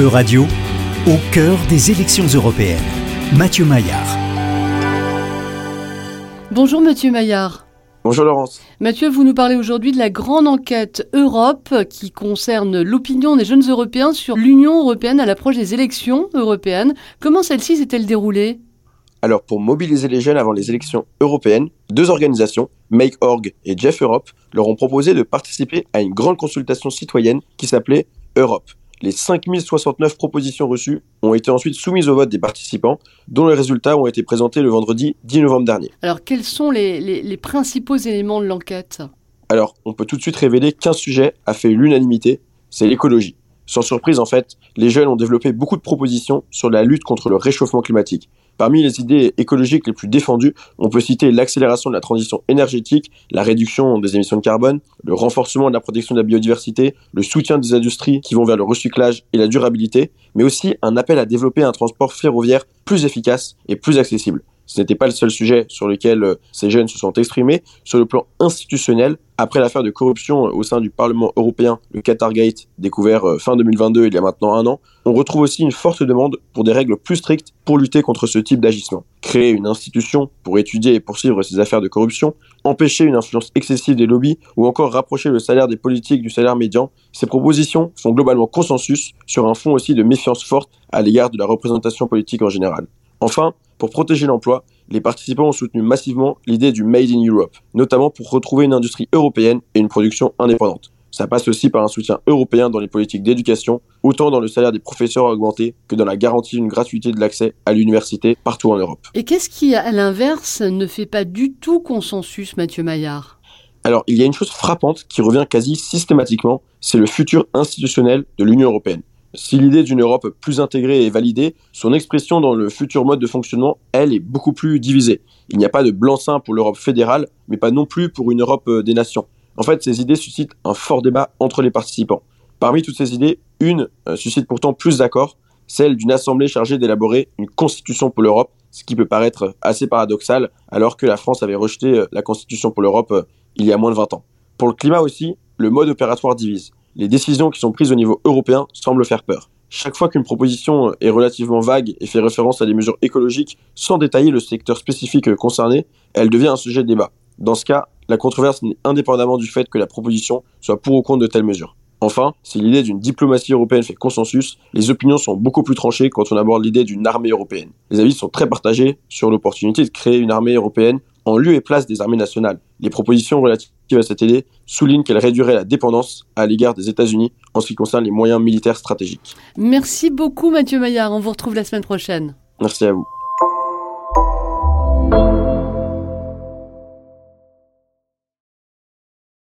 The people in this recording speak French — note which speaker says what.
Speaker 1: E-Radio, au cœur des élections européennes. Mathieu Maillard.
Speaker 2: Bonjour Mathieu Maillard.
Speaker 3: Bonjour Laurence.
Speaker 2: Mathieu, vous nous parlez aujourd'hui de la grande enquête Europe qui concerne l'opinion des jeunes Européens sur l'Union européenne à l'approche des élections européennes. Comment celle-ci s'est-elle déroulée?
Speaker 3: Alors pour mobiliser les jeunes avant les élections européennes, deux organisations, MakeOrg et Jeff Europe, leur ont proposé de participer à une grande consultation citoyenne qui s'appelait Europe. Les 5069 propositions reçues ont été ensuite soumises au vote des participants, dont les résultats ont été présentés le vendredi 10 novembre dernier.
Speaker 2: Alors quels sont les, les- les principaux éléments de l'enquête?
Speaker 3: Alors, on peut tout de suite révéler qu'un sujet a fait l'unanimité, c'est l'écologie. Sans surprise, en fait, les jeunes ont développé beaucoup de propositions sur la lutte contre le réchauffement climatique. Parmi les idées écologiques les plus défendues, on peut citer l'accélération de la transition énergétique, la réduction des émissions de carbone, le renforcement de la protection de la biodiversité, le soutien des industries qui vont vers le recyclage et la durabilité, mais aussi un appel à développer un transport ferroviaire plus efficace et plus accessible. Ce n'était pas le seul sujet sur lequel euh, ces jeunes se sont exprimés. Sur le plan institutionnel, après l'affaire de corruption euh, au sein du Parlement européen, le Qatargate, découvert euh, fin 2022, il y a maintenant un an, on retrouve aussi une forte demande pour des règles plus strictes pour lutter contre ce type d'agissement. Créer une institution pour étudier et poursuivre ces affaires de corruption, empêcher une influence excessive des lobbies ou encore rapprocher le salaire des politiques du salaire médian, ces propositions font globalement consensus sur un fond aussi de méfiance forte à l'égard de la représentation politique en général. Enfin, pour protéger l'emploi, les participants ont soutenu massivement l'idée du Made in Europe, notamment pour retrouver une industrie européenne et une production indépendante. Ça passe aussi par un soutien européen dans les politiques d'éducation, autant dans le salaire des professeurs à augmenter que dans la garantie d'une gratuité de l'accès à l'université partout en Europe.
Speaker 2: Et qu'est-ce qui, à l'inverse, ne fait pas du tout consensus, Mathieu Maillard?
Speaker 3: Alors, il y a une chose frappante qui revient quasi systématiquement, c'est le futur institutionnel de l'Union européenne. Si l'idée d'une Europe plus intégrée est validée, son expression dans le futur mode de fonctionnement, elle, est beaucoup plus divisée. Il n'y a pas de blanc-seing pour l'Europe fédérale, mais pas non plus pour une Europe euh, des nations. En fait, ces idées suscitent un fort débat entre les participants. Parmi toutes ces idées, une euh, suscite pourtant plus d'accord, celle d'une assemblée chargée d'élaborer une constitution pour l'Europe, ce qui peut paraître assez paradoxal, alors que la France avait rejeté euh, la constitution pour l'Europe il y a moins de 20 ans. Pour le climat aussi, le mode opératoire divise. Les décisions qui sont prises au niveau européen semblent faire peur. Chaque fois qu'une proposition est relativement vague et fait référence à des mesures écologiques sans détailler le secteur spécifique concerné, elle devient un sujet de débat. Dans ce cas, la controverse n'est indépendamment du fait que la proposition soit pour ou contre de telles mesures. Enfin, si l'idée d'une diplomatie européenne fait consensus, les opinions sont beaucoup plus tranchées quand on aborde l'idée d'une armée européenne. Les avis sont très partagés sur l'opportunité de créer une armée européenne en lieu et place des armées nationales. Les propositions relatives à cette idée soulignent qu'elle réduirait la dépendance à l'égard des États-Unis en ce qui concerne les moyens militaires stratégiques.
Speaker 2: Merci beaucoup, Mathieu Maillard. On vous retrouve la semaine prochaine.
Speaker 3: Merci à vous.